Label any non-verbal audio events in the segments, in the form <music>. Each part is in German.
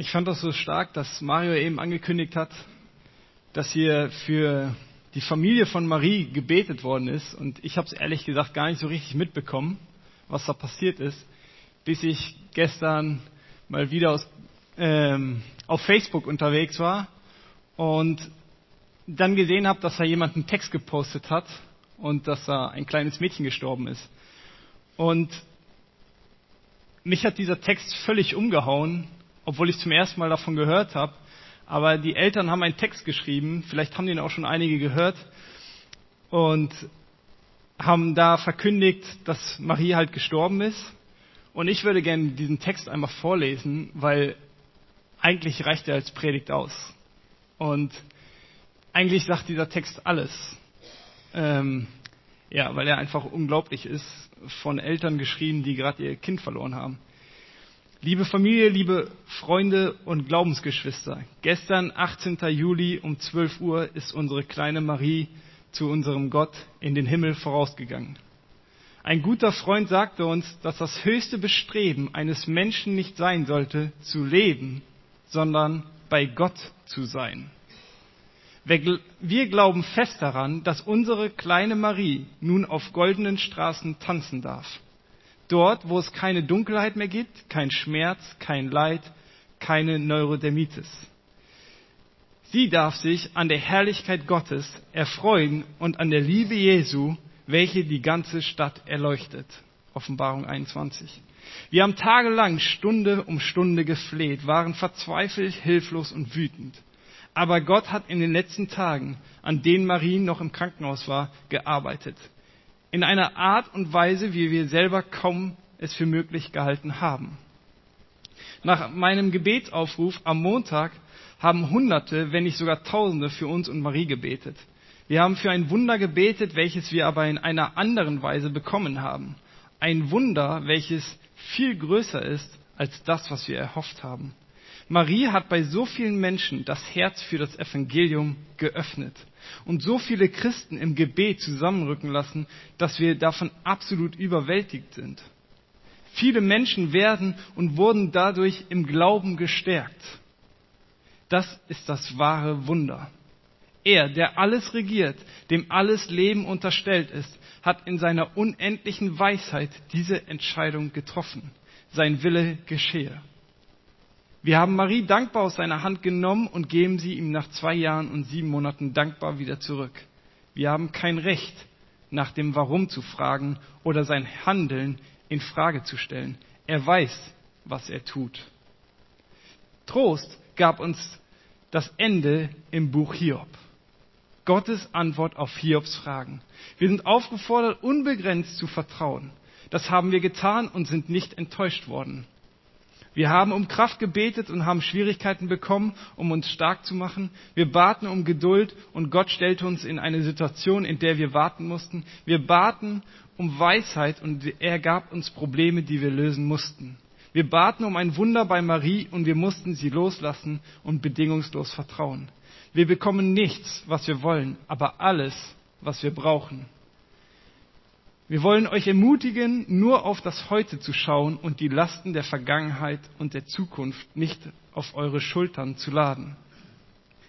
Ich fand das so stark, dass Mario eben angekündigt hat, dass hier für die Familie von Marie gebetet worden ist. Und ich habe es ehrlich gesagt gar nicht so richtig mitbekommen, was da passiert ist, bis ich gestern mal wieder aus, ähm, auf Facebook unterwegs war und dann gesehen habe, dass da jemand einen Text gepostet hat und dass da ein kleines Mädchen gestorben ist. Und mich hat dieser Text völlig umgehauen, obwohl ich zum ersten Mal davon gehört habe. Aber die Eltern haben einen Text geschrieben, vielleicht haben den auch schon einige gehört, und haben da verkündigt, dass Marie halt gestorben ist. Und ich würde gerne diesen Text einmal vorlesen, weil eigentlich reicht er als Predigt aus. Und eigentlich sagt dieser Text alles. Ähm, ja, weil er einfach unglaublich ist, von Eltern geschrieben, die gerade ihr Kind verloren haben. Liebe Familie, liebe Freunde und Glaubensgeschwister, gestern, 18. Juli um 12 Uhr, ist unsere kleine Marie zu unserem Gott in den Himmel vorausgegangen. Ein guter Freund sagte uns, dass das höchste Bestreben eines Menschen nicht sein sollte, zu leben, sondern bei Gott zu sein. Wir glauben fest daran, dass unsere kleine Marie nun auf goldenen Straßen tanzen darf. Dort, wo es keine Dunkelheit mehr gibt, kein Schmerz, kein Leid, keine Neurodermitis. Sie darf sich an der Herrlichkeit Gottes erfreuen und an der Liebe Jesu, welche die ganze Stadt erleuchtet. Offenbarung 21. Wir haben tagelang Stunde um Stunde gefleht, waren verzweifelt, hilflos und wütend. Aber Gott hat in den letzten Tagen, an denen Marie noch im Krankenhaus war, gearbeitet in einer Art und Weise, wie wir selber kaum es für möglich gehalten haben. Nach meinem Gebetsaufruf am Montag haben Hunderte, wenn nicht sogar Tausende für uns und Marie gebetet. Wir haben für ein Wunder gebetet, welches wir aber in einer anderen Weise bekommen haben. Ein Wunder, welches viel größer ist als das, was wir erhofft haben. Marie hat bei so vielen Menschen das Herz für das Evangelium geöffnet und so viele Christen im Gebet zusammenrücken lassen, dass wir davon absolut überwältigt sind. Viele Menschen werden und wurden dadurch im Glauben gestärkt. Das ist das wahre Wunder. Er, der alles regiert, dem alles Leben unterstellt ist, hat in seiner unendlichen Weisheit diese Entscheidung getroffen. Sein Wille geschehe. Wir haben Marie dankbar aus seiner Hand genommen und geben sie ihm nach zwei Jahren und sieben Monaten dankbar wieder zurück. Wir haben kein Recht, nach dem Warum zu fragen oder sein Handeln in Frage zu stellen. Er weiß, was er tut. Trost gab uns das Ende im Buch Hiob. Gottes Antwort auf Hiobs Fragen. Wir sind aufgefordert, unbegrenzt zu vertrauen. Das haben wir getan und sind nicht enttäuscht worden. Wir haben um Kraft gebetet und haben Schwierigkeiten bekommen, um uns stark zu machen. Wir baten um Geduld und Gott stellte uns in eine Situation, in der wir warten mussten. Wir baten um Weisheit und er gab uns Probleme, die wir lösen mussten. Wir baten um ein Wunder bei Marie und wir mussten sie loslassen und bedingungslos vertrauen. Wir bekommen nichts, was wir wollen, aber alles, was wir brauchen. Wir wollen euch ermutigen, nur auf das Heute zu schauen und die Lasten der Vergangenheit und der Zukunft nicht auf eure Schultern zu laden.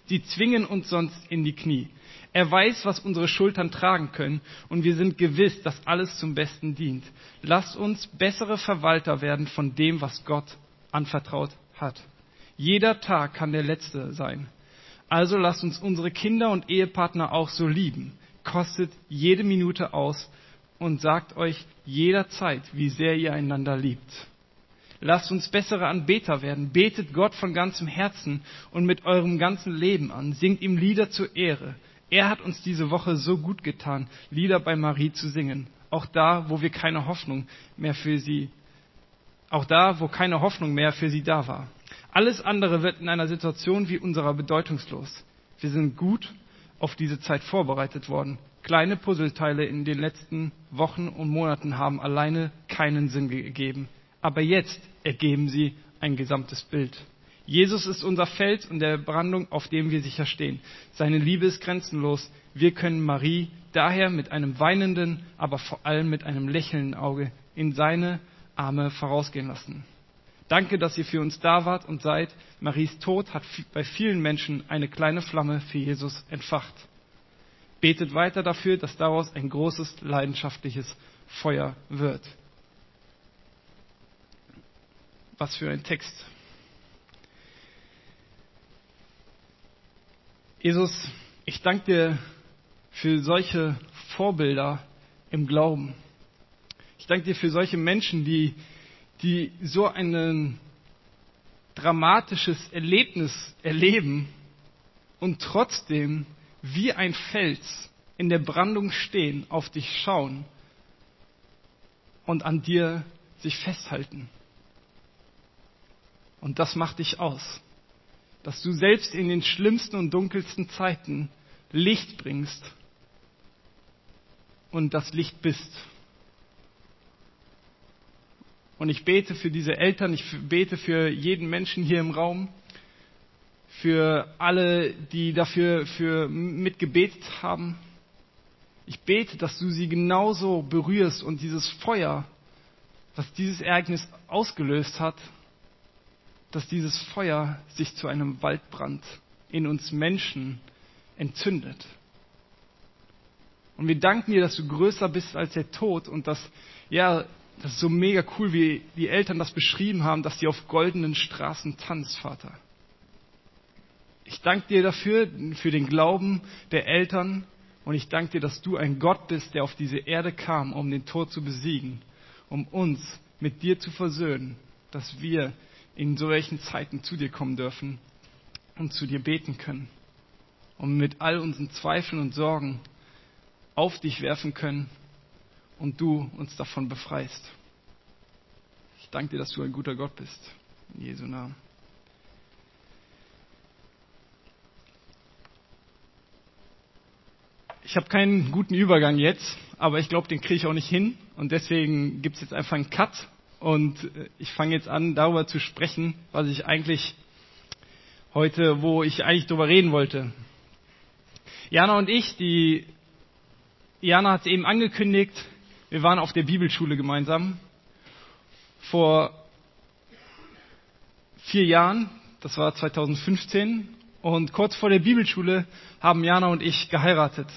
Sie zwingen uns sonst in die Knie. Er weiß, was unsere Schultern tragen können, und wir sind gewiss, dass alles zum Besten dient. Lasst uns bessere Verwalter werden von dem, was Gott anvertraut hat. Jeder Tag kann der letzte sein. Also lasst uns unsere Kinder und Ehepartner auch so lieben. Kostet jede Minute aus und sagt euch jederzeit, wie sehr ihr einander liebt. Lasst uns bessere Anbeter werden. Betet Gott von ganzem Herzen und mit eurem ganzen Leben an. Singt ihm Lieder zur Ehre. Er hat uns diese Woche so gut getan, Lieder bei Marie zu singen. Auch da, wo wir keine Hoffnung mehr für sie, auch da, wo keine Hoffnung mehr für sie da war. Alles andere wird in einer Situation wie unserer bedeutungslos. Wir sind gut auf diese Zeit vorbereitet worden. Kleine Puzzleteile in den letzten Wochen und Monaten haben alleine keinen Sinn gegeben. Aber jetzt ergeben sie ein gesamtes Bild. Jesus ist unser Fels und der Brandung, auf dem wir sicher stehen. Seine Liebe ist grenzenlos. Wir können Marie daher mit einem weinenden, aber vor allem mit einem lächelnden Auge in seine Arme vorausgehen lassen. Danke, dass ihr für uns da wart und seid. Maries Tod hat bei vielen Menschen eine kleine Flamme für Jesus entfacht. Betet weiter dafür, dass daraus ein großes leidenschaftliches Feuer wird. Was für ein Text. Jesus, ich danke dir für solche Vorbilder im Glauben. Ich danke dir für solche Menschen, die, die so ein dramatisches Erlebnis erleben und trotzdem wie ein Fels in der Brandung stehen, auf dich schauen und an dir sich festhalten. Und das macht dich aus dass du selbst in den schlimmsten und dunkelsten Zeiten Licht bringst und das Licht bist. Und ich bete für diese Eltern, ich bete für jeden Menschen hier im Raum, für alle, die dafür für mitgebetet haben. Ich bete, dass du sie genauso berührst und dieses Feuer, was dieses Ereignis ausgelöst hat, dass dieses Feuer sich zu einem Waldbrand in uns Menschen entzündet. Und wir danken dir, dass du größer bist als der Tod und dass, ja, das ist so mega cool, wie die Eltern das beschrieben haben, dass sie auf goldenen Straßen tanzt, Vater. Ich danke dir dafür, für den Glauben der Eltern und ich danke dir, dass du ein Gott bist, der auf diese Erde kam, um den Tod zu besiegen, um uns mit dir zu versöhnen, dass wir in solchen Zeiten zu dir kommen dürfen und zu dir beten können und mit all unseren Zweifeln und Sorgen auf dich werfen können und du uns davon befreist. Ich danke dir, dass du ein guter Gott bist. In Jesu Namen. Ich habe keinen guten Übergang jetzt, aber ich glaube, den kriege ich auch nicht hin. Und deswegen gibt es jetzt einfach einen Cut und äh, ich fange jetzt an, darüber zu sprechen, was ich eigentlich heute, wo ich eigentlich darüber reden wollte. Jana und ich, die Jana hat es eben angekündigt, wir waren auf der Bibelschule gemeinsam vor vier Jahren, das war 2015, und kurz vor der Bibelschule haben Jana und ich geheiratet.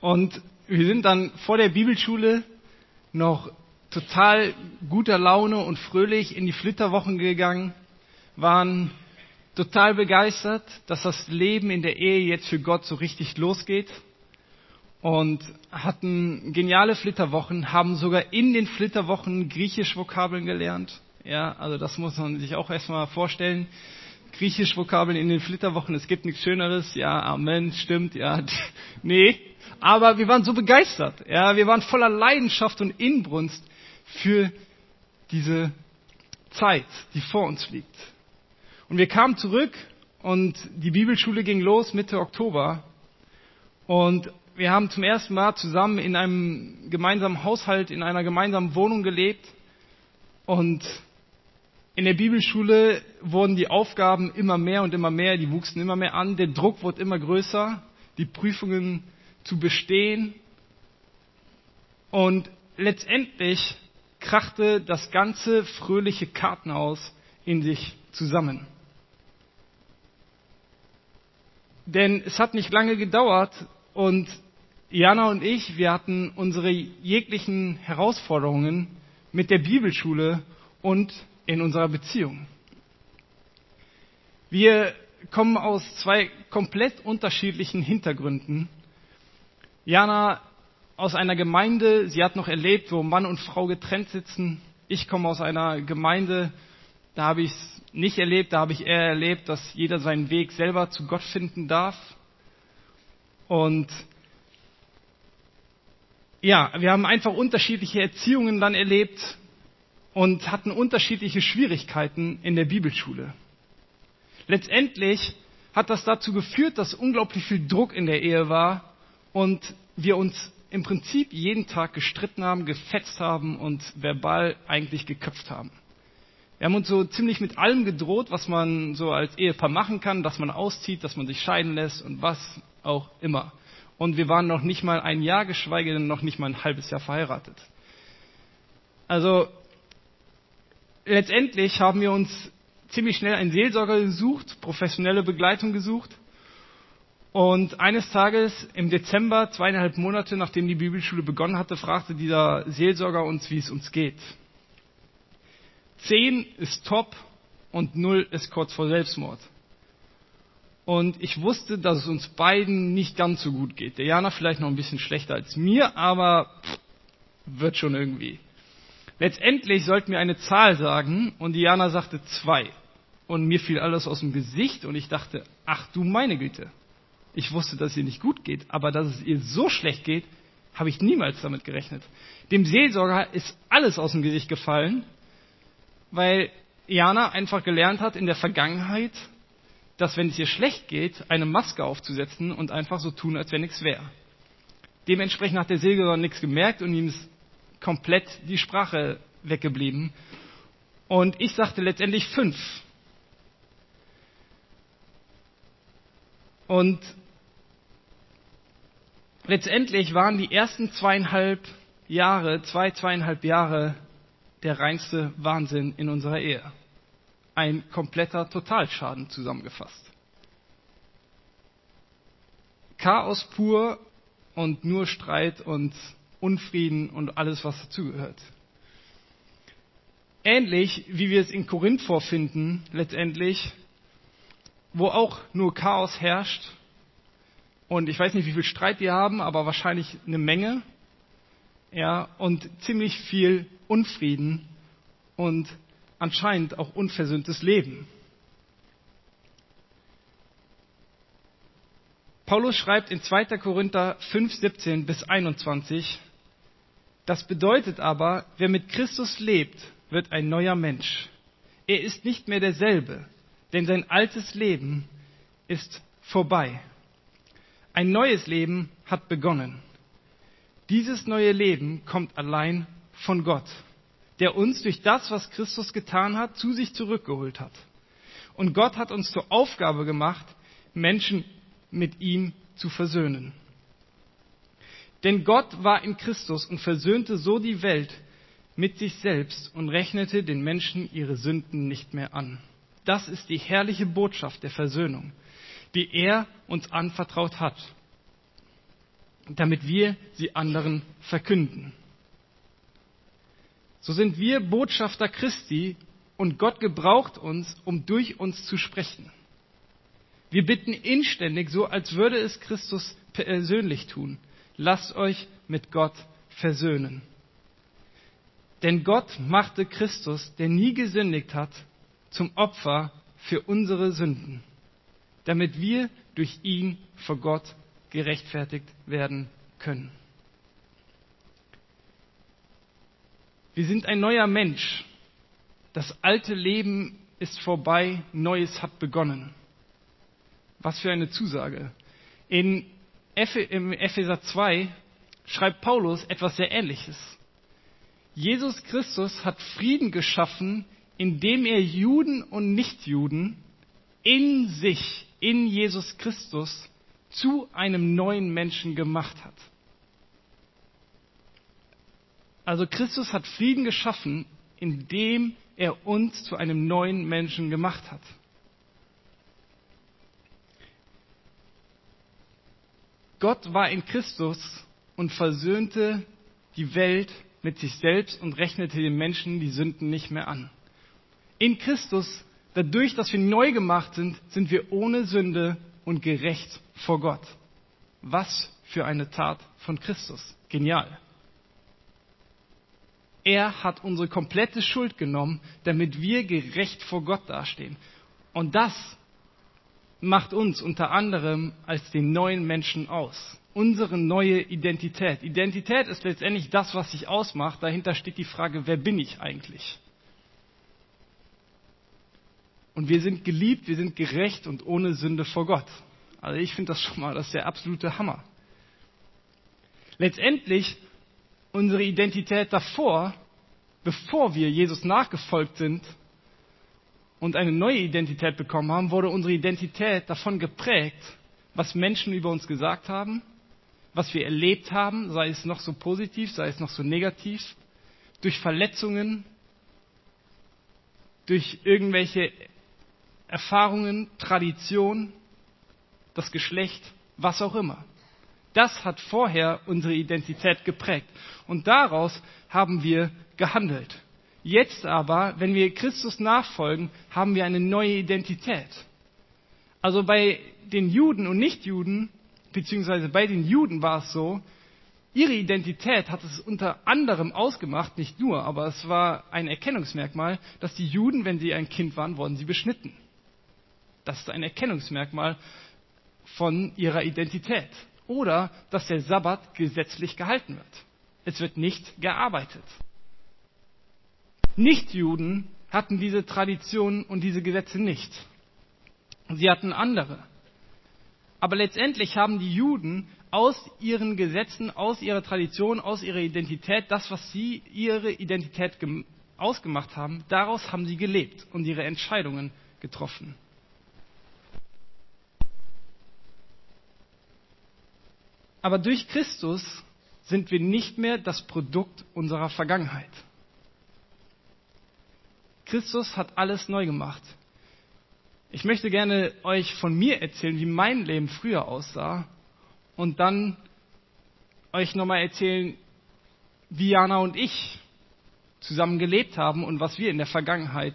Und wir sind dann vor der Bibelschule noch total guter Laune und fröhlich in die Flitterwochen gegangen, waren total begeistert, dass das Leben in der Ehe jetzt für Gott so richtig losgeht und hatten geniale Flitterwochen, haben sogar in den Flitterwochen griechisch Vokabeln gelernt. Ja, also das muss man sich auch erstmal vorstellen. Griechisch Vokabeln in den Flitterwochen, es gibt nichts Schöneres. Ja, Amen, stimmt, ja. <laughs> Nee, aber wir waren so begeistert. Ja, wir waren voller Leidenschaft und Inbrunst für diese Zeit, die vor uns liegt. Und wir kamen zurück und die Bibelschule ging los Mitte Oktober. Und wir haben zum ersten Mal zusammen in einem gemeinsamen Haushalt, in einer gemeinsamen Wohnung gelebt. Und in der Bibelschule wurden die Aufgaben immer mehr und immer mehr, die wuchsen immer mehr an, der Druck wurde immer größer, die Prüfungen zu bestehen. Und letztendlich krachte das ganze fröhliche Kartenhaus in sich zusammen. Denn es hat nicht lange gedauert und Jana und ich, wir hatten unsere jeglichen Herausforderungen mit der Bibelschule und in unserer Beziehung. Wir kommen aus zwei komplett unterschiedlichen Hintergründen. Jana aus einer Gemeinde, sie hat noch erlebt, wo Mann und Frau getrennt sitzen. Ich komme aus einer Gemeinde, da habe ich es nicht erlebt, da habe ich eher erlebt, dass jeder seinen Weg selber zu Gott finden darf. Und ja, wir haben einfach unterschiedliche Erziehungen dann erlebt und hatten unterschiedliche Schwierigkeiten in der Bibelschule. Letztendlich hat das dazu geführt, dass unglaublich viel Druck in der Ehe war und wir uns im Prinzip jeden Tag gestritten haben, gefetzt haben und verbal eigentlich geköpft haben. Wir haben uns so ziemlich mit allem gedroht, was man so als Ehepaar machen kann, dass man auszieht, dass man sich scheiden lässt und was auch immer. Und wir waren noch nicht mal ein Jahr, geschweige denn noch nicht mal ein halbes Jahr verheiratet. Also letztendlich haben wir uns ziemlich schnell einen Seelsorger gesucht, professionelle Begleitung gesucht. Und eines Tages im Dezember, zweieinhalb Monate nachdem die Bibelschule begonnen hatte, fragte dieser Seelsorger uns, wie es uns geht. Zehn ist top und null ist kurz vor Selbstmord. Und ich wusste, dass es uns beiden nicht ganz so gut geht. Der Jana vielleicht noch ein bisschen schlechter als mir, aber wird schon irgendwie. Letztendlich sollten wir eine Zahl sagen und Diana sagte zwei. Und mir fiel alles aus dem Gesicht und ich dachte, ach du meine Güte. Ich wusste, dass es ihr nicht gut geht, aber dass es ihr so schlecht geht, habe ich niemals damit gerechnet. Dem Seelsorger ist alles aus dem Gesicht gefallen, weil Jana einfach gelernt hat in der Vergangenheit, dass wenn es ihr schlecht geht, eine Maske aufzusetzen und einfach so tun, als wenn nichts wäre. Dementsprechend hat der Seelsorger nichts gemerkt und ihm ist komplett die Sprache weggeblieben. Und ich sagte letztendlich fünf. Und letztendlich waren die ersten zweieinhalb Jahre, zwei, zweieinhalb Jahre der reinste Wahnsinn in unserer Ehe. Ein kompletter Totalschaden zusammengefasst. Chaos pur und nur Streit und Unfrieden und alles, was dazugehört. Ähnlich wie wir es in Korinth vorfinden, letztendlich, wo auch nur Chaos herrscht. Und ich weiß nicht, wie viel Streit wir haben, aber wahrscheinlich eine Menge. Ja, und ziemlich viel Unfrieden und anscheinend auch unversöhntes Leben. Paulus schreibt in 2. Korinther 5, 17 bis 21, das bedeutet aber, wer mit Christus lebt, wird ein neuer Mensch. Er ist nicht mehr derselbe, denn sein altes Leben ist vorbei. Ein neues Leben hat begonnen. Dieses neue Leben kommt allein von Gott, der uns durch das, was Christus getan hat, zu sich zurückgeholt hat. Und Gott hat uns zur Aufgabe gemacht, Menschen mit ihm zu versöhnen. Denn Gott war in Christus und versöhnte so die Welt mit sich selbst und rechnete den Menschen ihre Sünden nicht mehr an. Das ist die herrliche Botschaft der Versöhnung, die er uns anvertraut hat, damit wir sie anderen verkünden. So sind wir Botschafter Christi und Gott gebraucht uns, um durch uns zu sprechen. Wir bitten inständig, so als würde es Christus persönlich tun lasst euch mit Gott versöhnen. Denn Gott machte Christus, der nie gesündigt hat, zum Opfer für unsere Sünden, damit wir durch ihn vor Gott gerechtfertigt werden können. Wir sind ein neuer Mensch. Das alte Leben ist vorbei, Neues hat begonnen. Was für eine Zusage. In im Epheser 2 schreibt Paulus etwas sehr Ähnliches. Jesus Christus hat Frieden geschaffen, indem er Juden und Nichtjuden in sich, in Jesus Christus, zu einem neuen Menschen gemacht hat. Also Christus hat Frieden geschaffen, indem er uns zu einem neuen Menschen gemacht hat. Gott war in Christus und versöhnte die Welt mit sich selbst und rechnete den Menschen die Sünden nicht mehr an. In Christus, dadurch, dass wir neu gemacht sind, sind wir ohne Sünde und gerecht vor Gott. Was für eine Tat von Christus. Genial. Er hat unsere komplette Schuld genommen, damit wir gerecht vor Gott dastehen. Und das macht uns unter anderem als den neuen Menschen aus. Unsere neue Identität. Identität ist letztendlich das, was sich ausmacht. Dahinter steht die Frage, wer bin ich eigentlich? Und wir sind geliebt, wir sind gerecht und ohne Sünde vor Gott. Also ich finde das schon mal, das ist der absolute Hammer. Letztendlich unsere Identität davor, bevor wir Jesus nachgefolgt sind, und eine neue Identität bekommen haben, wurde unsere Identität davon geprägt, was Menschen über uns gesagt haben, was wir erlebt haben, sei es noch so positiv, sei es noch so negativ, durch Verletzungen, durch irgendwelche Erfahrungen, Tradition, das Geschlecht, was auch immer. Das hat vorher unsere Identität geprägt. Und daraus haben wir gehandelt. Jetzt aber, wenn wir Christus nachfolgen, haben wir eine neue Identität. Also bei den Juden und Nichtjuden, beziehungsweise bei den Juden war es so, ihre Identität hat es unter anderem ausgemacht, nicht nur, aber es war ein Erkennungsmerkmal, dass die Juden, wenn sie ein Kind waren, wurden sie beschnitten. Das ist ein Erkennungsmerkmal von ihrer Identität. Oder dass der Sabbat gesetzlich gehalten wird. Es wird nicht gearbeitet. Nichtjuden hatten diese Traditionen und diese Gesetze nicht. Sie hatten andere. Aber letztendlich haben die Juden aus ihren Gesetzen, aus ihrer Tradition, aus ihrer Identität, das, was sie ihre Identität ausgemacht haben, daraus haben sie gelebt und ihre Entscheidungen getroffen. Aber durch Christus sind wir nicht mehr das Produkt unserer Vergangenheit. Christus hat alles neu gemacht. Ich möchte gerne euch von mir erzählen, wie mein Leben früher aussah und dann euch nochmal erzählen, wie Jana und ich zusammen gelebt haben und was wir in der Vergangenheit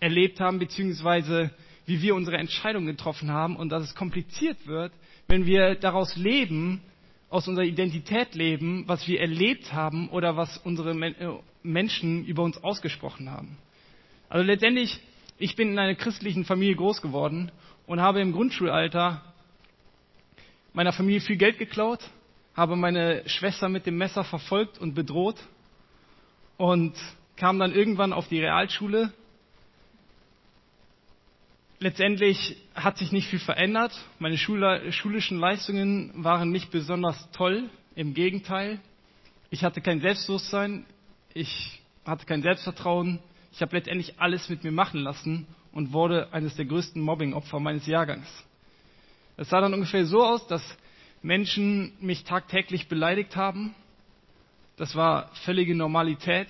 erlebt haben, beziehungsweise wie wir unsere Entscheidungen getroffen haben und dass es kompliziert wird, wenn wir daraus leben, aus unserer Identität leben, was wir erlebt haben oder was unsere äh, Menschen über uns ausgesprochen haben. Also letztendlich, ich bin in einer christlichen Familie groß geworden und habe im Grundschulalter meiner Familie viel Geld geklaut, habe meine Schwester mit dem Messer verfolgt und bedroht und kam dann irgendwann auf die Realschule Letztendlich hat sich nicht viel verändert. Meine schulischen Leistungen waren nicht besonders toll. Im Gegenteil. Ich hatte kein Selbstbewusstsein. Ich hatte kein Selbstvertrauen. Ich habe letztendlich alles mit mir machen lassen und wurde eines der größten Mobbingopfer meines Jahrgangs. Es sah dann ungefähr so aus, dass Menschen mich tagtäglich beleidigt haben. Das war völlige Normalität.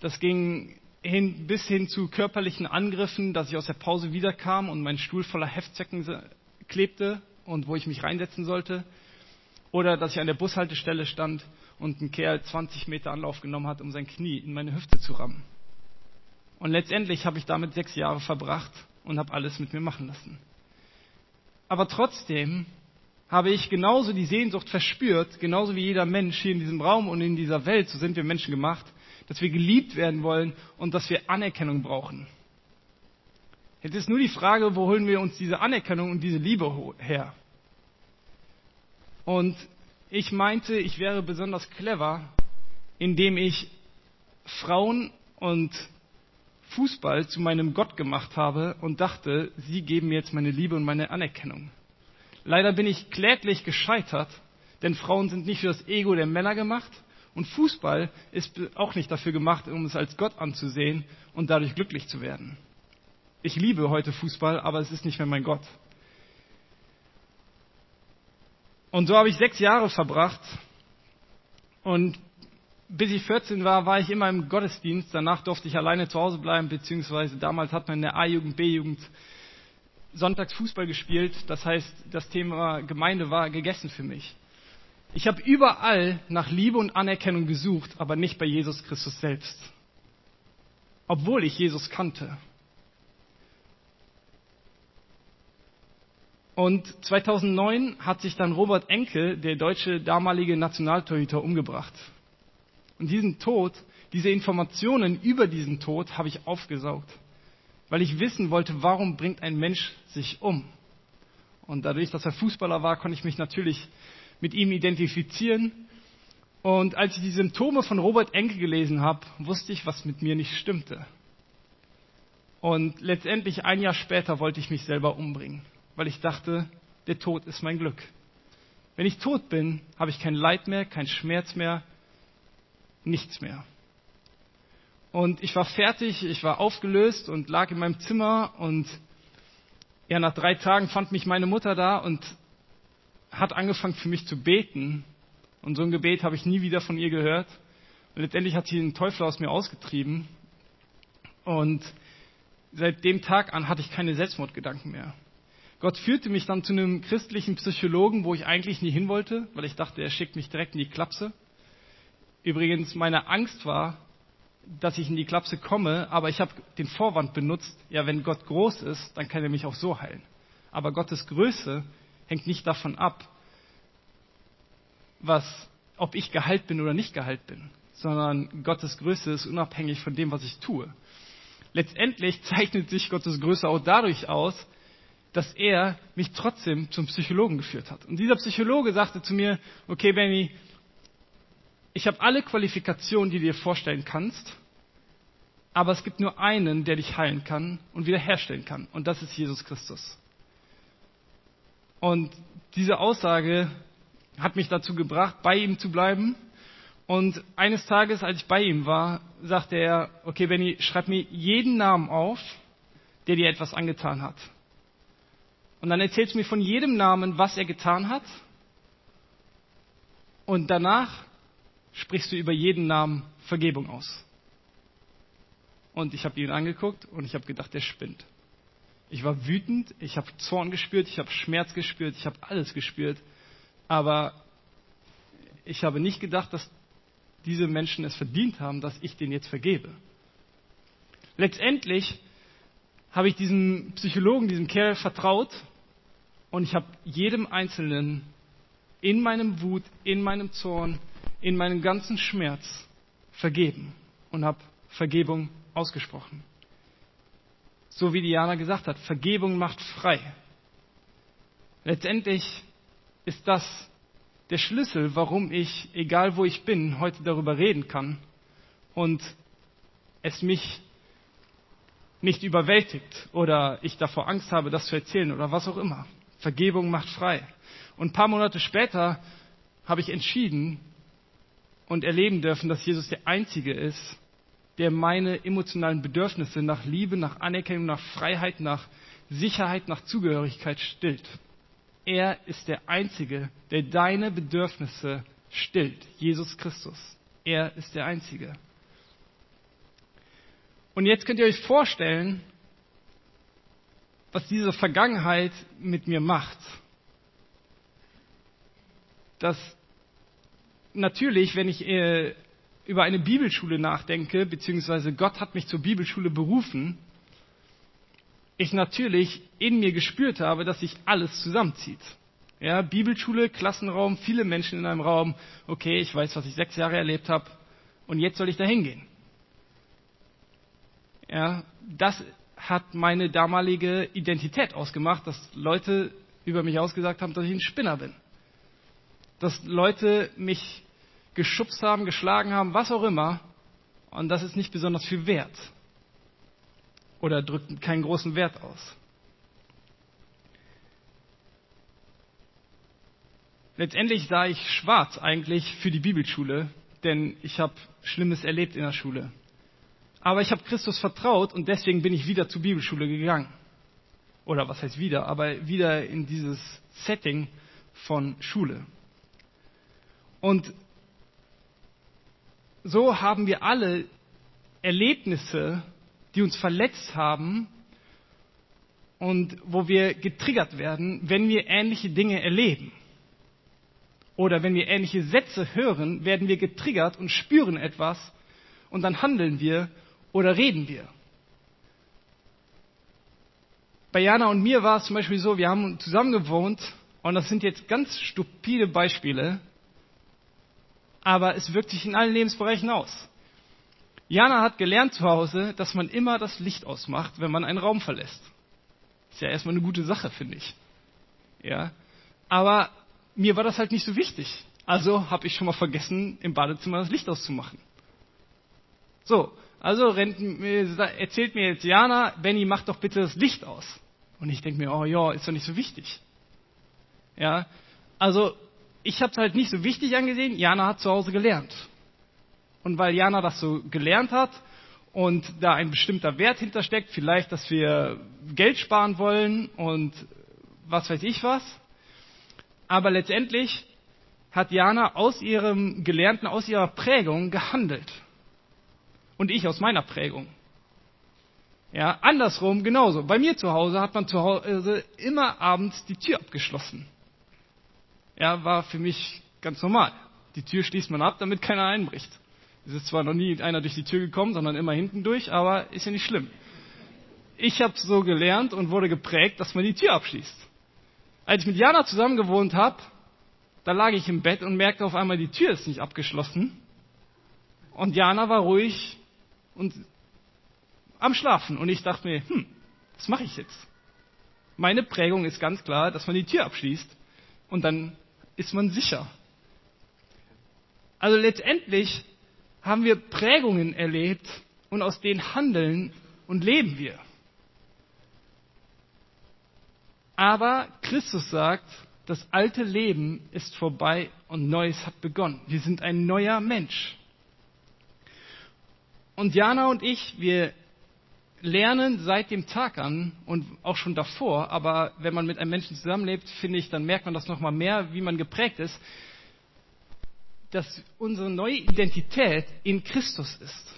Das ging hin, bis hin zu körperlichen Angriffen, dass ich aus der Pause wiederkam und mein Stuhl voller Heftzecken klebte und wo ich mich reinsetzen sollte. Oder dass ich an der Bushaltestelle stand und ein Kerl 20 Meter Anlauf genommen hat, um sein Knie in meine Hüfte zu rammen. Und letztendlich habe ich damit sechs Jahre verbracht und habe alles mit mir machen lassen. Aber trotzdem habe ich genauso die Sehnsucht verspürt, genauso wie jeder Mensch hier in diesem Raum und in dieser Welt, so sind wir Menschen gemacht, dass wir geliebt werden wollen und dass wir Anerkennung brauchen. Jetzt ist nur die Frage, wo holen wir uns diese Anerkennung und diese Liebe her? Und ich meinte, ich wäre besonders clever, indem ich Frauen und Fußball zu meinem Gott gemacht habe und dachte, sie geben mir jetzt meine Liebe und meine Anerkennung. Leider bin ich kläglich gescheitert, denn Frauen sind nicht für das Ego der Männer gemacht, und Fußball ist auch nicht dafür gemacht, um es als Gott anzusehen und dadurch glücklich zu werden. Ich liebe heute Fußball, aber es ist nicht mehr mein Gott. Und so habe ich sechs Jahre verbracht. Und bis ich 14 war, war ich immer im Gottesdienst. Danach durfte ich alleine zu Hause bleiben, beziehungsweise damals hat man in der A-Jugend, B-Jugend sonntags Fußball gespielt. Das heißt, das Thema Gemeinde war gegessen für mich. Ich habe überall nach Liebe und Anerkennung gesucht, aber nicht bei Jesus Christus selbst. Obwohl ich Jesus kannte. Und 2009 hat sich dann Robert Enkel, der deutsche damalige Nationaltorhüter, umgebracht. Und diesen Tod, diese Informationen über diesen Tod habe ich aufgesaugt, weil ich wissen wollte, warum bringt ein Mensch sich um. Und dadurch, dass er Fußballer war, konnte ich mich natürlich mit ihm identifizieren. Und als ich die Symptome von Robert Enke gelesen habe, wusste ich, was mit mir nicht stimmte. Und letztendlich ein Jahr später wollte ich mich selber umbringen, weil ich dachte, der Tod ist mein Glück. Wenn ich tot bin, habe ich kein Leid mehr, kein Schmerz mehr, nichts mehr. Und ich war fertig, ich war aufgelöst und lag in meinem Zimmer und ja, nach drei Tagen fand mich meine Mutter da und hat angefangen für mich zu beten. Und so ein Gebet habe ich nie wieder von ihr gehört. Und letztendlich hat sie den Teufel aus mir ausgetrieben. Und seit dem Tag an hatte ich keine Selbstmordgedanken mehr. Gott führte mich dann zu einem christlichen Psychologen, wo ich eigentlich nie hin wollte, weil ich dachte, er schickt mich direkt in die Klapse. Übrigens, meine Angst war, dass ich in die Klapse komme, aber ich habe den Vorwand benutzt, ja, wenn Gott groß ist, dann kann er mich auch so heilen. Aber Gottes Größe hängt nicht davon ab, was, ob ich geheilt bin oder nicht geheilt bin, sondern Gottes Größe ist unabhängig von dem, was ich tue. Letztendlich <laughs> zeichnet sich Gottes Größe auch dadurch aus, dass er mich trotzdem zum Psychologen geführt hat. Und dieser Psychologe sagte zu mir, okay, Benny, ich habe alle Qualifikationen, die du dir vorstellen kannst, aber es gibt nur einen, der dich heilen kann und wiederherstellen kann. Und das ist Jesus Christus. Und diese Aussage hat mich dazu gebracht, bei ihm zu bleiben. Und eines Tages, als ich bei ihm war, sagte er, okay, Benny, schreib mir jeden Namen auf, der dir etwas angetan hat. Und dann erzählst du mir von jedem Namen, was er getan hat. Und danach sprichst du über jeden Namen Vergebung aus. Und ich habe ihn angeguckt und ich habe gedacht, der spinnt. Ich war wütend, ich habe Zorn gespürt, ich habe Schmerz gespürt, ich habe alles gespürt. Aber ich habe nicht gedacht, dass diese Menschen es verdient haben, dass ich denen jetzt vergebe. Letztendlich habe ich diesem Psychologen, diesem Kerl vertraut und ich habe jedem Einzelnen in meinem Wut, in meinem Zorn, in meinem ganzen Schmerz vergeben und habe Vergebung ausgesprochen. So wie Diana gesagt hat, Vergebung macht frei. Letztendlich ist das der Schlüssel, warum ich, egal wo ich bin, heute darüber reden kann und es mich nicht überwältigt oder ich davor Angst habe, das zu erzählen oder was auch immer. Vergebung macht frei. Und ein paar Monate später habe ich entschieden und erleben dürfen, dass Jesus der Einzige ist, der meine emotionalen Bedürfnisse nach Liebe, nach Anerkennung, nach Freiheit, nach Sicherheit, nach Zugehörigkeit stillt. Er ist der Einzige, der deine Bedürfnisse stillt. Jesus Christus. Er ist der Einzige. Und jetzt könnt ihr euch vorstellen, was diese Vergangenheit mit mir macht. Dass natürlich, wenn ich äh, über eine Bibelschule nachdenke, beziehungsweise Gott hat mich zur Bibelschule berufen, ich natürlich in mir gespürt habe, dass sich alles zusammenzieht. Ja, Bibelschule, Klassenraum, viele Menschen in einem Raum. Okay, ich weiß, was ich sechs Jahre erlebt habe, und jetzt soll ich da hingehen. Ja, das hat meine damalige Identität ausgemacht, dass Leute über mich ausgesagt haben, dass ich ein Spinner bin. Dass Leute mich geschubst haben, geschlagen haben, was auch immer. Und das ist nicht besonders viel wert. Oder drückt keinen großen Wert aus. Letztendlich sah ich schwarz eigentlich für die Bibelschule, denn ich habe Schlimmes erlebt in der Schule. Aber ich habe Christus vertraut und deswegen bin ich wieder zur Bibelschule gegangen. Oder was heißt wieder, aber wieder in dieses Setting von Schule. Und so haben wir alle Erlebnisse, die uns verletzt haben und wo wir getriggert werden, wenn wir ähnliche Dinge erleben. Oder wenn wir ähnliche Sätze hören, werden wir getriggert und spüren etwas und dann handeln wir oder reden wir? Bei Jana und mir war es zum Beispiel so, wir haben zusammen gewohnt und das sind jetzt ganz stupide Beispiele, aber es wirkt sich in allen Lebensbereichen aus. Jana hat gelernt zu Hause, dass man immer das Licht ausmacht, wenn man einen Raum verlässt. Ist ja erstmal eine gute Sache, finde ich. Ja. Aber mir war das halt nicht so wichtig. Also habe ich schon mal vergessen, im Badezimmer das Licht auszumachen. So, also rennt, erzählt mir jetzt Jana, Benny, mach doch bitte das Licht aus. Und ich denke mir, oh ja, ist doch nicht so wichtig. Ja, also ich habe es halt nicht so wichtig angesehen. Jana hat zu Hause gelernt. Und weil Jana das so gelernt hat und da ein bestimmter Wert hintersteckt, vielleicht, dass wir Geld sparen wollen und was weiß ich was. Aber letztendlich hat Jana aus ihrem Gelernten, aus ihrer Prägung gehandelt. Und ich aus meiner Prägung. Ja, andersrum genauso. Bei mir zu Hause hat man zu Hause immer abends die Tür abgeschlossen. Ja, war für mich ganz normal. Die Tür schließt man ab, damit keiner einbricht. Es ist zwar noch nie einer durch die Tür gekommen, sondern immer hinten durch, aber ist ja nicht schlimm. Ich habe so gelernt und wurde geprägt, dass man die Tür abschließt. Als ich mit Jana zusammen gewohnt habe, da lag ich im Bett und merkte auf einmal, die Tür ist nicht abgeschlossen. Und Jana war ruhig und am Schlafen. Und ich dachte mir, hm, was mache ich jetzt? Meine Prägung ist ganz klar, dass man die Tür abschließt und dann ist man sicher. Also letztendlich haben wir Prägungen erlebt und aus denen handeln und leben wir. Aber Christus sagt, das alte Leben ist vorbei und Neues hat begonnen. Wir sind ein neuer Mensch. Und Jana und ich, wir lernen seit dem Tag an und auch schon davor, aber wenn man mit einem Menschen zusammenlebt, finde ich, dann merkt man das nochmal mehr, wie man geprägt ist, dass unsere neue Identität in Christus ist.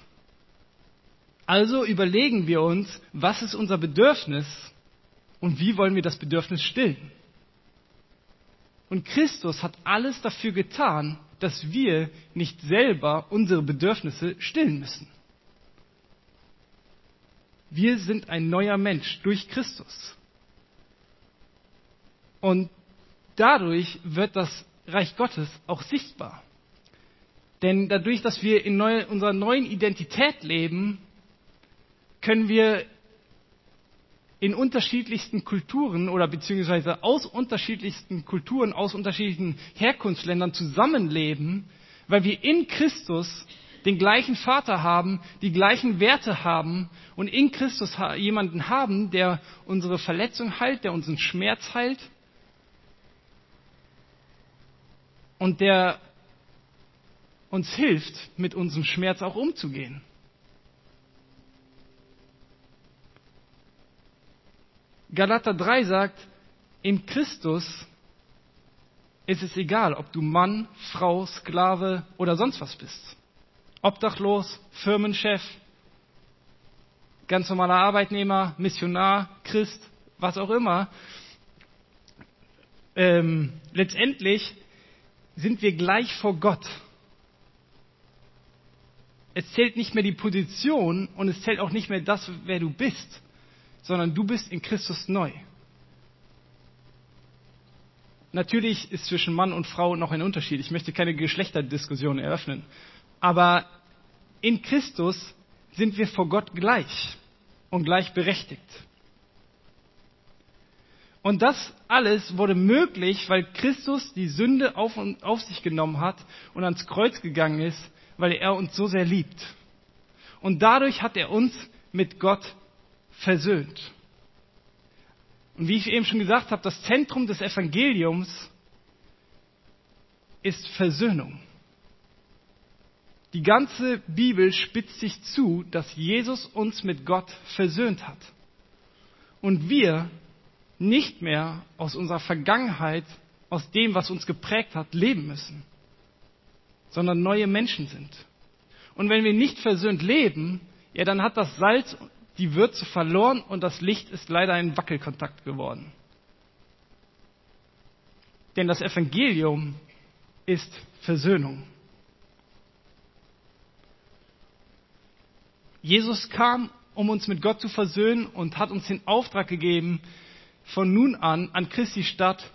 Also überlegen wir uns, was ist unser Bedürfnis und wie wollen wir das Bedürfnis stillen. Und Christus hat alles dafür getan, dass wir nicht selber unsere Bedürfnisse stillen müssen. Wir sind ein neuer Mensch durch Christus. Und dadurch wird das Reich Gottes auch sichtbar. Denn dadurch, dass wir in neue, unserer neuen Identität leben, können wir in unterschiedlichsten Kulturen oder beziehungsweise aus unterschiedlichsten Kulturen, aus unterschiedlichen Herkunftsländern zusammenleben, weil wir in Christus den gleichen Vater haben, die gleichen Werte haben und in Christus jemanden haben, der unsere Verletzung heilt, der unseren Schmerz heilt und der uns hilft, mit unserem Schmerz auch umzugehen. Galater 3 sagt, in Christus ist es egal, ob du Mann, Frau, Sklave oder sonst was bist. Obdachlos, Firmenchef, ganz normaler Arbeitnehmer, Missionar, Christ, was auch immer. Ähm, letztendlich sind wir gleich vor Gott es zählt nicht mehr die Position und es zählt auch nicht mehr das, wer du bist, sondern du bist in Christus neu. Natürlich ist zwischen Mann und Frau noch ein Unterschied. Ich möchte keine Geschlechterdiskussion eröffnen. Aber in Christus sind wir vor Gott gleich und gleichberechtigt. Und das alles wurde möglich, weil Christus die Sünde auf, auf sich genommen hat und ans Kreuz gegangen ist weil er uns so sehr liebt. Und dadurch hat er uns mit Gott versöhnt. Und wie ich eben schon gesagt habe, das Zentrum des Evangeliums ist Versöhnung. Die ganze Bibel spitzt sich zu, dass Jesus uns mit Gott versöhnt hat. Und wir nicht mehr aus unserer Vergangenheit, aus dem, was uns geprägt hat, leben müssen sondern neue Menschen sind. Und wenn wir nicht versöhnt leben, ja, dann hat das Salz die Würze verloren und das Licht ist leider ein Wackelkontakt geworden. Denn das Evangelium ist Versöhnung. Jesus kam, um uns mit Gott zu versöhnen und hat uns den Auftrag gegeben, von nun an an Christi Stadt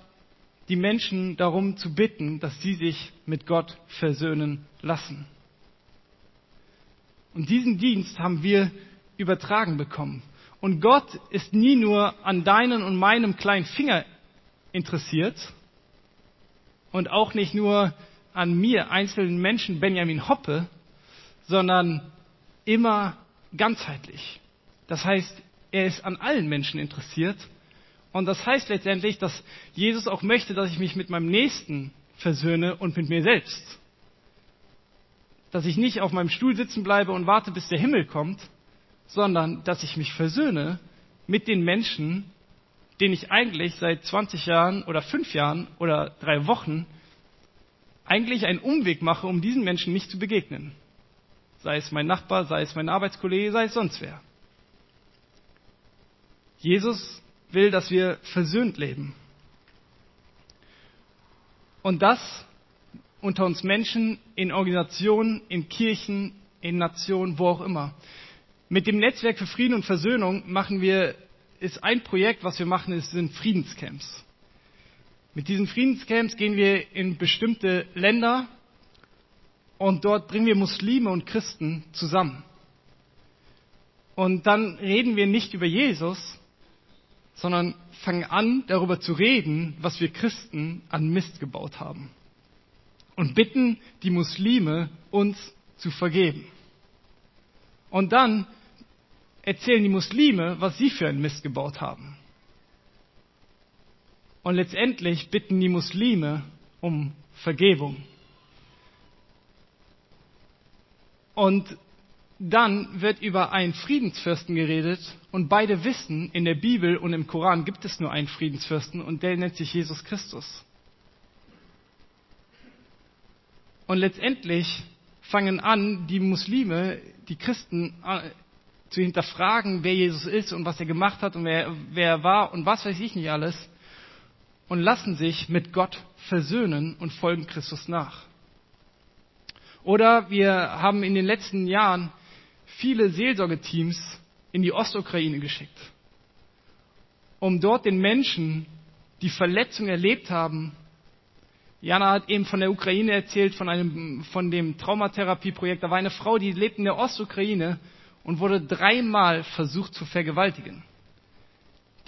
die Menschen darum zu bitten, dass sie sich mit Gott versöhnen lassen. Und diesen Dienst haben wir übertragen bekommen. Und Gott ist nie nur an deinen und meinem kleinen Finger interessiert und auch nicht nur an mir, einzelnen Menschen, Benjamin Hoppe, sondern immer ganzheitlich. Das heißt, er ist an allen Menschen interessiert und das heißt letztendlich, dass Jesus auch möchte, dass ich mich mit meinem Nächsten versöhne und mit mir selbst. Dass ich nicht auf meinem Stuhl sitzen bleibe und warte, bis der Himmel kommt, sondern dass ich mich versöhne mit den Menschen, denen ich eigentlich seit 20 Jahren oder 5 Jahren oder drei Wochen eigentlich einen Umweg mache, um diesen Menschen nicht zu begegnen. Sei es mein Nachbar, sei es mein Arbeitskollege, sei es sonst wer. Jesus will, dass wir versöhnt leben. Und das unter uns Menschen, in Organisationen, in Kirchen, in Nationen, wo auch immer. Mit dem Netzwerk für Frieden und Versöhnung machen wir, ist ein Projekt, was wir machen, ist, sind Friedenscamps. Mit diesen Friedenscamps gehen wir in bestimmte Länder und dort bringen wir Muslime und Christen zusammen. Und dann reden wir nicht über Jesus, sondern fangen an, darüber zu reden, was wir Christen an Mist gebaut haben. Und bitten die Muslime, uns zu vergeben. Und dann erzählen die Muslime, was sie für einen Mist gebaut haben. Und letztendlich bitten die Muslime um Vergebung. Und dann wird über einen Friedensfürsten geredet und beide wissen, in der Bibel und im Koran gibt es nur einen Friedensfürsten und der nennt sich Jesus Christus. Und letztendlich fangen an, die Muslime, die Christen äh, zu hinterfragen, wer Jesus ist und was er gemacht hat und wer, wer er war und was weiß ich nicht alles und lassen sich mit Gott versöhnen und folgen Christus nach. Oder wir haben in den letzten Jahren viele Seelsorgeteams in die Ostukraine geschickt, um dort den Menschen, die Verletzungen erlebt haben, Jana hat eben von der Ukraine erzählt, von, einem, von dem Traumatherapieprojekt. Da war eine Frau, die lebt in der Ostukraine und wurde dreimal versucht zu vergewaltigen.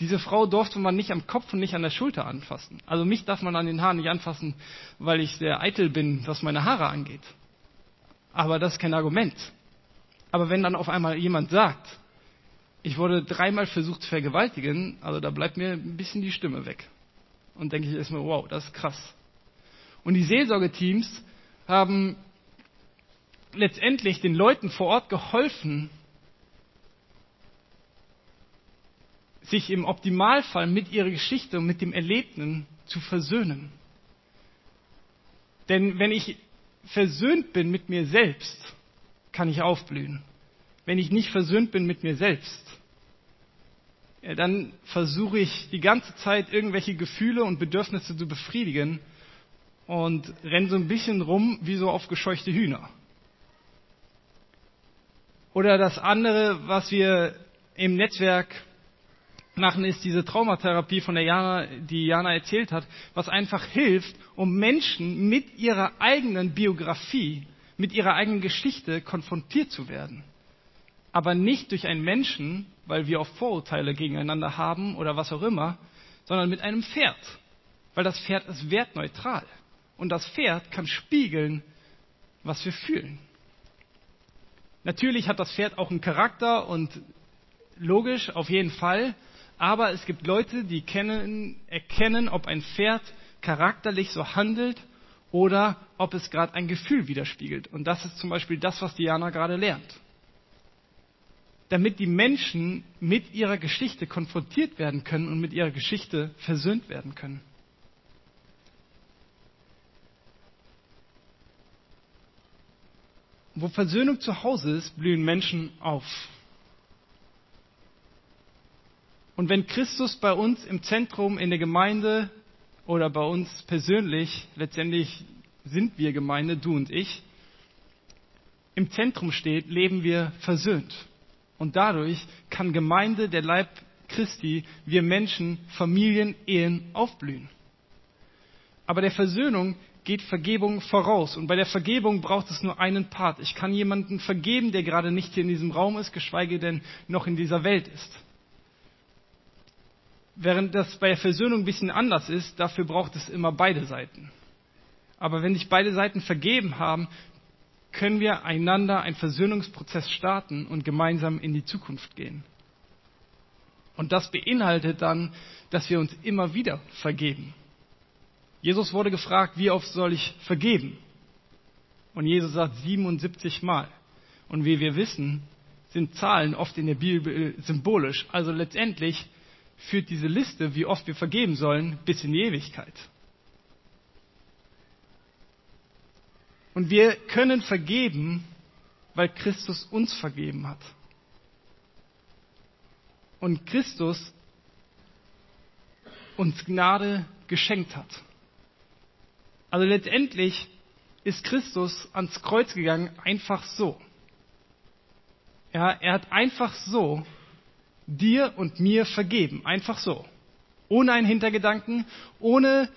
Diese Frau durfte man nicht am Kopf und nicht an der Schulter anfassen. Also mich darf man an den Haaren nicht anfassen, weil ich sehr eitel bin, was meine Haare angeht. Aber das ist kein Argument. Aber wenn dann auf einmal jemand sagt, ich wurde dreimal versucht zu vergewaltigen, also da bleibt mir ein bisschen die Stimme weg. Und denke ich erstmal, wow, das ist krass. Und die Seelsorgeteams haben letztendlich den Leuten vor Ort geholfen, sich im Optimalfall mit ihrer Geschichte und mit dem Erlebten zu versöhnen. Denn wenn ich versöhnt bin mit mir selbst, kann ich aufblühen. Wenn ich nicht versöhnt bin mit mir selbst, ja, dann versuche ich die ganze Zeit irgendwelche Gefühle und Bedürfnisse zu befriedigen und renne so ein bisschen rum wie so aufgescheuchte Hühner. Oder das andere, was wir im Netzwerk machen, ist diese Traumatherapie, von der Jana, die Jana erzählt hat, was einfach hilft, um Menschen mit ihrer eigenen Biografie, mit ihrer eigenen Geschichte konfrontiert zu werden. Aber nicht durch einen Menschen, weil wir auch Vorurteile gegeneinander haben oder was auch immer, sondern mit einem Pferd. Weil das Pferd ist wertneutral. Und das Pferd kann spiegeln, was wir fühlen. Natürlich hat das Pferd auch einen Charakter und logisch, auf jeden Fall. Aber es gibt Leute, die kennen, erkennen, ob ein Pferd charakterlich so handelt oder ob es gerade ein Gefühl widerspiegelt. Und das ist zum Beispiel das, was Diana gerade lernt. Damit die Menschen mit ihrer Geschichte konfrontiert werden können und mit ihrer Geschichte versöhnt werden können. Wo Versöhnung zu Hause ist, blühen Menschen auf. Und wenn Christus bei uns im Zentrum in der Gemeinde oder bei uns persönlich, letztendlich sind wir Gemeinde, du und ich, im Zentrum steht, leben wir versöhnt. Und dadurch kann Gemeinde, der Leib Christi, wir Menschen, Familien, Ehen aufblühen. Aber der Versöhnung geht Vergebung voraus. Und bei der Vergebung braucht es nur einen Part. Ich kann jemanden vergeben, der gerade nicht hier in diesem Raum ist, geschweige denn noch in dieser Welt ist. Während das bei der Versöhnung ein bisschen anders ist, dafür braucht es immer beide Seiten. Aber wenn sich beide Seiten vergeben haben, können wir einander einen Versöhnungsprozess starten und gemeinsam in die Zukunft gehen. Und das beinhaltet dann, dass wir uns immer wieder vergeben. Jesus wurde gefragt, wie oft soll ich vergeben? Und Jesus sagt 77 Mal. Und wie wir wissen, sind Zahlen oft in der Bibel symbolisch. Also letztendlich führt diese Liste, wie oft wir vergeben sollen, bis in die Ewigkeit. Und wir können vergeben, weil Christus uns vergeben hat. Und Christus uns Gnade geschenkt hat. Also letztendlich ist Christus ans Kreuz gegangen einfach so. Ja, er hat einfach so dir und mir vergeben. Einfach so. Ohne einen Hintergedanken, ohne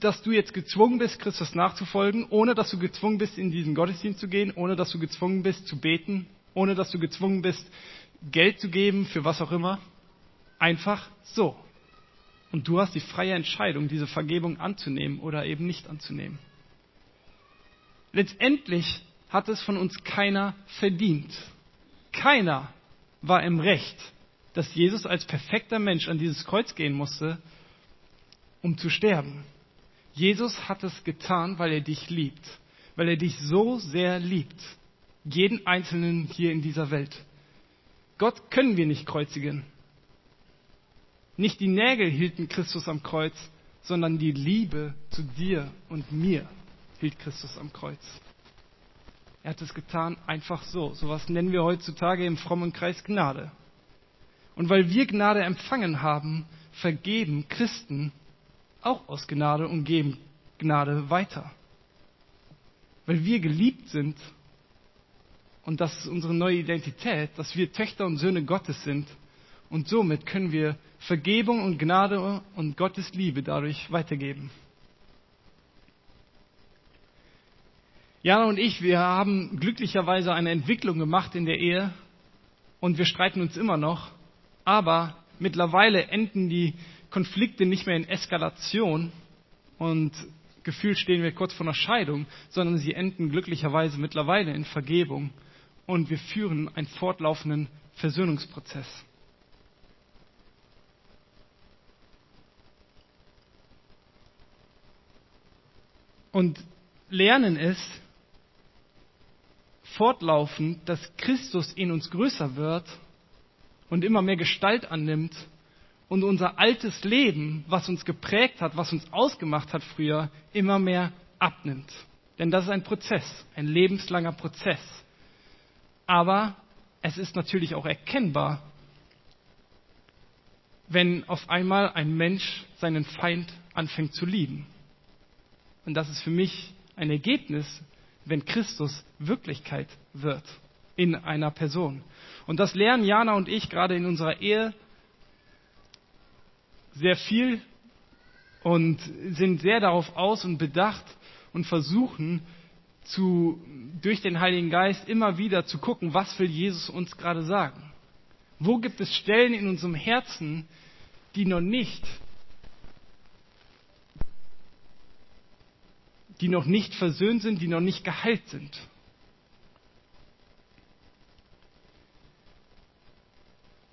dass du jetzt gezwungen bist, Christus nachzufolgen, ohne dass du gezwungen bist, in diesen Gottesdienst zu gehen, ohne dass du gezwungen bist, zu beten, ohne dass du gezwungen bist, Geld zu geben, für was auch immer. Einfach so. Und du hast die freie Entscheidung, diese Vergebung anzunehmen oder eben nicht anzunehmen. Letztendlich hat es von uns keiner verdient. Keiner war im Recht, dass Jesus als perfekter Mensch an dieses Kreuz gehen musste, um zu sterben. Jesus hat es getan, weil er dich liebt, weil er dich so sehr liebt. Jeden Einzelnen hier in dieser Welt. Gott können wir nicht kreuzigen. Nicht die Nägel hielten Christus am Kreuz, sondern die Liebe zu dir und mir hielt Christus am Kreuz. Er hat es getan einfach so. Sowas nennen wir heutzutage im frommen Kreis Gnade. Und weil wir Gnade empfangen haben, vergeben Christen auch aus Gnade und geben Gnade weiter. Weil wir geliebt sind und das ist unsere neue Identität, dass wir Töchter und Söhne Gottes sind und somit können wir Vergebung und Gnade und Gottes Liebe dadurch weitergeben. Jana und ich, wir haben glücklicherweise eine Entwicklung gemacht in der Ehe und wir streiten uns immer noch, aber mittlerweile enden die Konflikte nicht mehr in Eskalation und gefühlt stehen wir kurz vor einer Scheidung, sondern sie enden glücklicherweise mittlerweile in Vergebung und wir führen einen fortlaufenden Versöhnungsprozess. Und lernen es fortlaufend, dass Christus in uns größer wird und immer mehr Gestalt annimmt und unser altes Leben, was uns geprägt hat, was uns ausgemacht hat früher, immer mehr abnimmt. Denn das ist ein Prozess, ein lebenslanger Prozess. Aber es ist natürlich auch erkennbar, wenn auf einmal ein Mensch seinen Feind anfängt zu lieben. Und das ist für mich ein Ergebnis, wenn Christus Wirklichkeit wird in einer Person. Und das lernen Jana und ich gerade in unserer Ehe sehr viel und sind sehr darauf aus und bedacht und versuchen zu, durch den Heiligen Geist immer wieder zu gucken, was will Jesus uns gerade sagen? Wo gibt es Stellen in unserem Herzen, die noch nicht die noch nicht versöhnt sind, die noch nicht geheilt sind.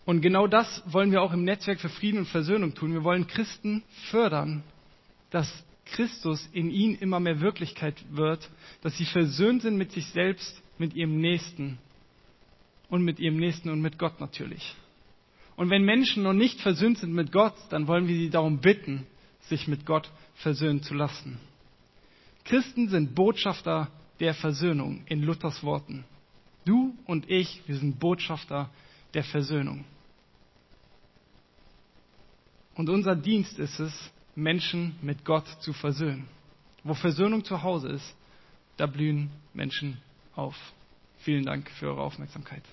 Und genau das wollen wir auch im Netzwerk für Frieden und Versöhnung tun. Wir wollen Christen fördern, dass Christus in ihnen immer mehr Wirklichkeit wird, dass sie versöhnt sind mit sich selbst, mit ihrem Nächsten und mit ihrem Nächsten und mit Gott natürlich. Und wenn Menschen noch nicht versöhnt sind mit Gott, dann wollen wir sie darum bitten, sich mit Gott versöhnen zu lassen. Christen sind Botschafter der Versöhnung in Luthers Worten. Du und ich, wir sind Botschafter der Versöhnung. Und unser Dienst ist es, Menschen mit Gott zu versöhnen. Wo Versöhnung zu Hause ist, da blühen Menschen auf. Vielen Dank für eure Aufmerksamkeit.